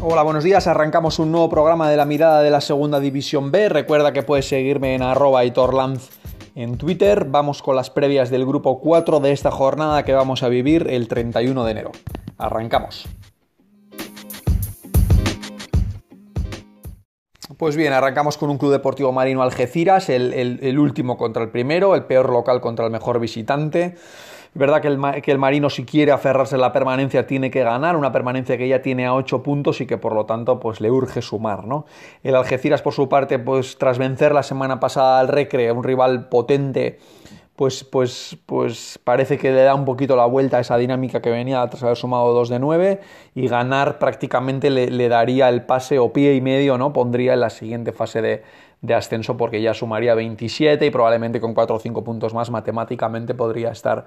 Hola, buenos días. Arrancamos un nuevo programa de la mirada de la segunda división B. Recuerda que puedes seguirme en arroba Lanz en Twitter. Vamos con las previas del grupo 4 de esta jornada que vamos a vivir el 31 de enero. Arrancamos. Pues bien, arrancamos con un Club Deportivo Marino Algeciras, el, último contra el primero, el peor local contra el mejor visitante. Es verdad que el, que el, Marino si quiere aferrarse a la permanencia tiene que ganar, una permanencia que ya tiene a 8 puntos y que por lo tanto pues le urge sumar, ¿no? El Algeciras por su parte pues tras vencer la semana pasada al Recre, un rival potente pues, pues, pues parece que le da un poquito la vuelta a esa dinámica que venía tras haber sumado 2 de 9 y ganar prácticamente le, daría el pase o pie y medio, ¿no? Pondría en la siguiente fase de, de ascenso porque ya sumaría 27 y probablemente con 4 o 5 puntos más matemáticamente podría estar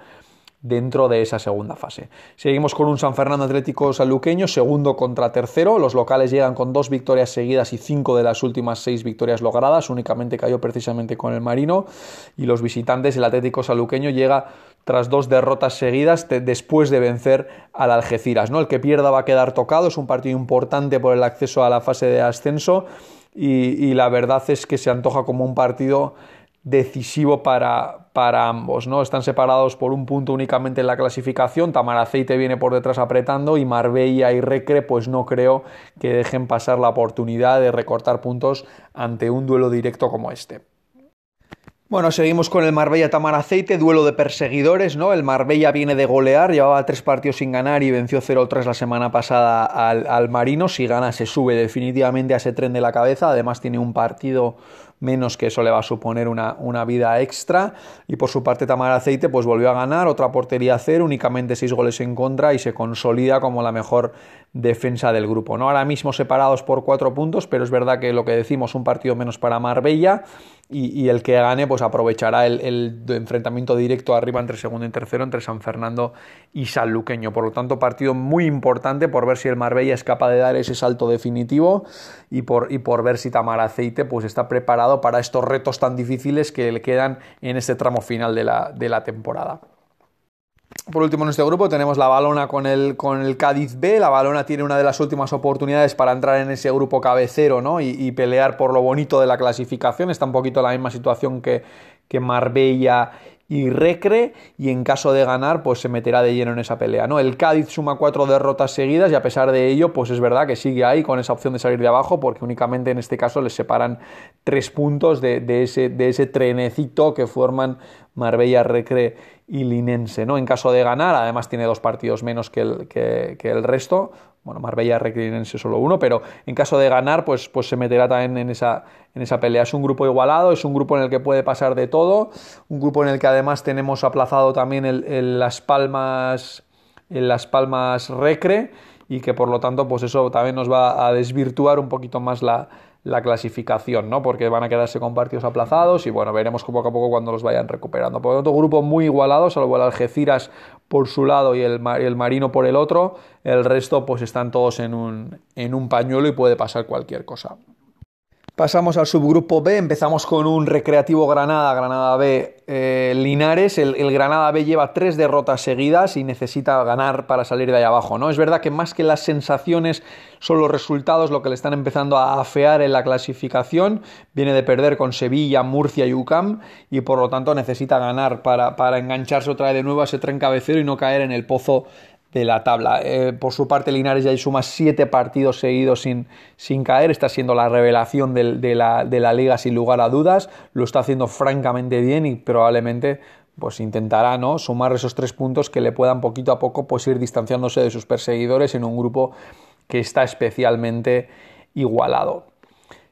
dentro de esa segunda fase. Seguimos con un San Fernando Atlético Sanluqueño, segundo contra tercero. Los locales llegan con dos victorias seguidas y cinco de las últimas seis victorias logradas. Únicamente cayó precisamente con el Marino. Y los visitantes, el Atlético Sanluqueño, llega tras dos derrotas seguidas después de vencer al Algeciras. ¿no? El que pierda va a quedar tocado. Es un partido importante por el acceso a la fase de ascenso. y la verdad es que se antoja como un partido decisivo para, para, ambos, ¿no? Están separados por un punto únicamente en la clasificación, Tamaraceite viene por detrás apretando y Marbella y Recre pues no creo que dejen pasar la oportunidad de recortar puntos ante un duelo directo como este. Bueno, seguimos con el Marbella Tamaraceite, duelo de perseguidores, ¿no? El Marbella viene de golear, llevaba tres partidos sin ganar y venció 0-3 la semana pasada al, al Marino. Si gana, se sube definitivamente a ese tren de la cabeza. Además, tiene un partido menos que eso le va a suponer una, una vida extra. Y por su parte, Tamar Aceite pues volvió a ganar, otra portería a cero, únicamente seis goles en contra y se consolida como la mejor defensa del grupo. ¿no? Ahora mismo separados por cuatro puntos, pero es verdad que lo que decimos, un partido menos para Marbella y, el que gane pues aprovechará el, enfrentamiento directo arriba entre segundo y tercero entre San Fernando y Sanluqueño. Por lo tanto, partido muy importante por ver si el Marbella es capaz de dar ese salto definitivo y por, y por ver si Tamar Aceite pues está preparado para estos retos tan difíciles que le quedan en este tramo final de la, de la temporada. Por último, en este grupo tenemos la Balona con el, con el Cádiz B. La Balona tiene una de las últimas oportunidades para entrar en ese grupo cabecero ¿no? y, pelear por lo bonito de la clasificación. Está un poquito en la misma situación que, que Marbella y Recre y en caso de ganar pues se meterá de lleno en esa pelea. ¿no? El Cádiz suma cuatro derrotas seguidas y a pesar de ello pues es verdad que sigue ahí con esa opción de salir de abajo porque únicamente en este caso les separan tres puntos de, ese, de ese trenecito que forman Marbella, Recre y Linense. ¿no? En caso de ganar, además tiene dos partidos menos que el, que, el resto, bueno, Marbella, Recre y Linense solo uno, pero en caso de ganar, pues, pues se meterá también en esa, en esa pelea. Es un grupo igualado, es un grupo en el que puede pasar de todo, un grupo en el que además tenemos aplazado también el, Las Palmas, Las Palmas Recre y que por lo tanto, pues eso también nos va a desvirtuar un poquito más la la clasificación, ¿no? Porque van a quedarse con partidos aplazados y bueno, veremos poco a poco cuando los vayan recuperando. Por tanto, grupo muy igualado, salvo el Algeciras por su lado y el, el Marino por el otro. El resto, pues están todos en un, en un pañuelo y puede pasar cualquier cosa. Pasamos al subgrupo B, empezamos con un Recreativo Granada, Granada B, eh, Linares. El, Granada B lleva tres derrotas seguidas y necesita ganar para salir de ahí abajo. ¿no? Es verdad que más que las sensaciones son los resultados lo que le están empezando a afear en la clasificación. Viene de perder con Sevilla, Murcia y UCAM y por lo tanto necesita ganar para, para engancharse otra vez de nuevo a ese tren cabecero y no caer en el pozo de la tabla. Eh, por su parte, Linares ya suma siete partidos seguidos sin, sin caer. Está siendo la revelación de, la, de, la, liga sin lugar a dudas. Lo está haciendo francamente bien y probablemente pues intentará ¿no? sumar esos tres puntos que le puedan poquito a poco pues, ir distanciándose de sus perseguidores en un grupo que está especialmente igualado.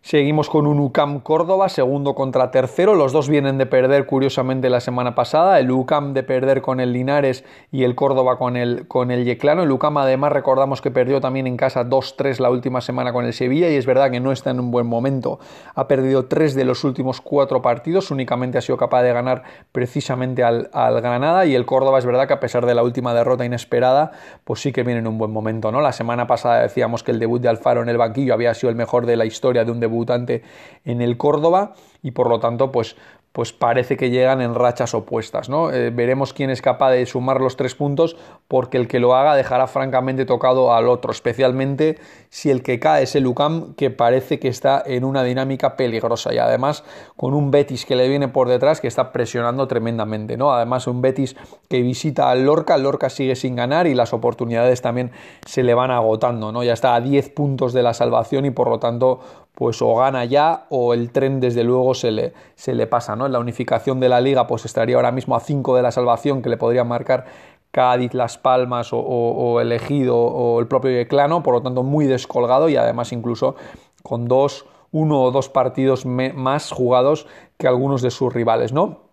Seguimos con un UCAM Córdoba, segundo contra tercero. Los dos vienen de perder, curiosamente, la semana pasada. El UCAM de perder con el Linares y el Córdoba con el, con el Yeclano. El UCAM, además, recordamos que perdió también en casa 2-3 la última semana con el Sevilla y es verdad que no está en un buen momento. Ha perdido tres de los últimos cuatro partidos. Únicamente ha sido capaz de ganar precisamente al, al Granada y el Córdoba es verdad que a pesar de la última derrota inesperada, pues sí que viene en un buen momento. ¿no? La semana pasada decíamos que el debut de Alfaro en el banquillo había sido el mejor de la historia de un debut debutante en el Córdoba y por lo tanto pues pues parece que llegan en rachas opuestas. ¿no? Eh, veremos quién es capaz de sumar los tres puntos, porque el que lo haga dejará francamente tocado al otro, especialmente si el que cae es el UCAM, que parece que está en una dinámica peligrosa y además con un Betis que le viene por detrás que está presionando tremendamente. ¿no? Además, un Betis que visita al Lorca, el Lorca sigue sin ganar y las oportunidades también se le van agotando. ¿no? Ya está a 10 puntos de la salvación y por lo tanto pues o gana ya o el tren desde luego se le, se le pasa, ¿no? En la unificación de la liga pues estaría ahora mismo a 5 de la salvación que le podría marcar Cádiz, Las Palmas o, el Ejido o el propio Yeclano, por lo tanto muy descolgado y además incluso con dos, uno o dos partidos más jugados que algunos de sus rivales, ¿no?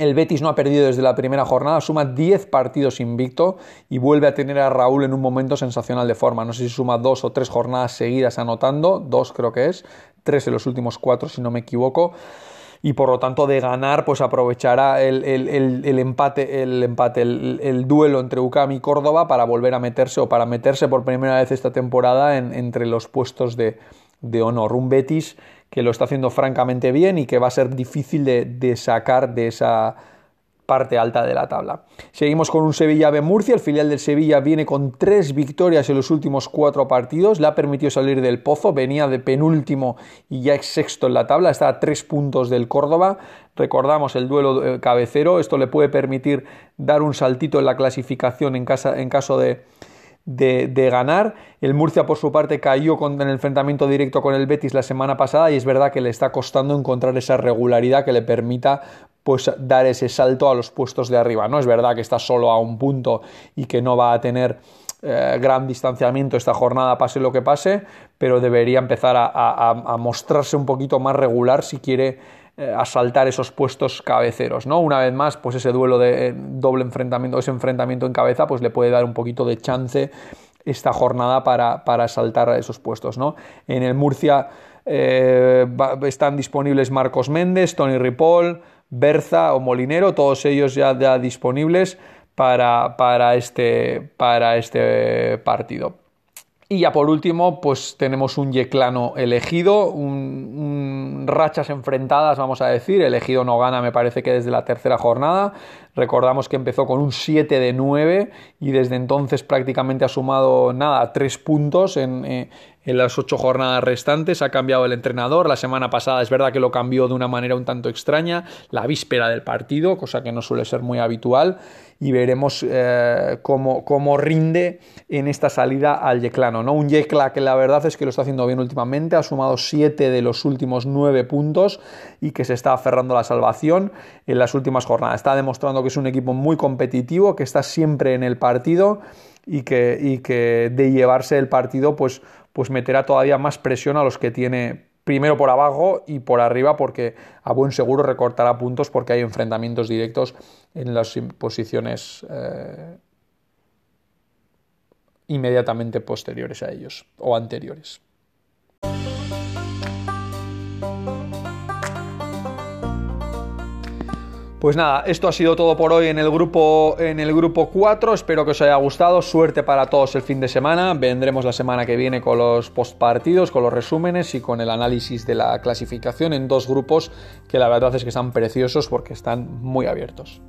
El Betis no ha perdido desde la primera jornada, suma 10 partidos invicto y vuelve a tener a Raúl en un momento sensacional de forma. No sé si suma dos o tres jornadas seguidas anotando, dos creo que es, tres en los últimos cuatro si no me equivoco. Y por lo tanto, de ganar, pues aprovechará el, empate, el, empate el, duelo entre UCAM y Córdoba para volver a meterse o para meterse por primera vez esta temporada entre los puestos de, de honor. Un Betis que lo está haciendo francamente bien y que va a ser difícil de, sacar de esa parte alta de la tabla. Seguimos con un Sevilla B Murcia, el filial del Sevilla viene con tres victorias en los últimos cuatro partidos, le ha permitido salir del pozo, venía de penúltimo y ya es sexto en la tabla, está a tres puntos del Córdoba, recordamos el duelo eh, cabecero, esto le puede permitir dar un saltito en la clasificación en, en caso de, de, ganar. El Murcia, por su parte, cayó en el enfrentamiento directo con el Betis la semana pasada y es verdad que le está costando encontrar esa regularidad que le permita pues dar ese salto a los puestos de arriba. No es verdad que está solo a un punto y que no va a tener eh, gran distanciamiento esta jornada, pase lo que pase, pero debería empezar a mostrarse un poquito más regular si quiere asaltar esos puestos cabeceros, ¿no? Una vez más, pues ese duelo de eh, doble enfrentamiento, ese enfrentamiento en cabeza, pues le puede dar un poquito de chance esta jornada para, para asaltar esos puestos, ¿no? En el Murcia eh, están disponibles Marcos Méndez, Tony Ripoll, Berza o Molinero, todos ellos ya, ya disponibles para, para, este, para este partido. Y ya por último, pues tenemos un Yeclano elegido, un, rachas enfrentadas, vamos a decir. Elegido no gana, me parece que desde la tercera jornada. Recordamos que empezó con un 7 de 9 y desde entonces prácticamente ha sumado nada, tres puntos en, eh, en las ocho jornadas restantes. Ha cambiado el entrenador. La semana pasada es verdad que lo cambió de una manera un tanto extraña, la víspera del partido, cosa que no suele ser muy habitual. Y veremos eh, cómo, cómo, rinde en esta salida al Yeclano. ¿no? Un Yecla que la verdad es que lo está haciendo bien últimamente. Ha sumado siete de los últimos nueve puntos y que se está aferrando a la salvación en las últimas jornadas. Está que es un equipo muy competitivo, que está siempre en el partido y que, y que de llevarse el partido pues pues meterá todavía más presión a los que tiene primero por abajo y por arriba porque a buen seguro recortará puntos porque hay enfrentamientos directos en las posiciones eh, inmediatamente posteriores a ellos o anteriores. Pues nada, esto ha sido todo por hoy en el grupo en el grupo 4. Espero que os haya gustado. Suerte para todos el fin de semana. Vendremos la semana que viene con los postpartidos, con los resúmenes y con el análisis de la clasificación en dos grupos que la verdad es que están preciosos porque están muy abiertos.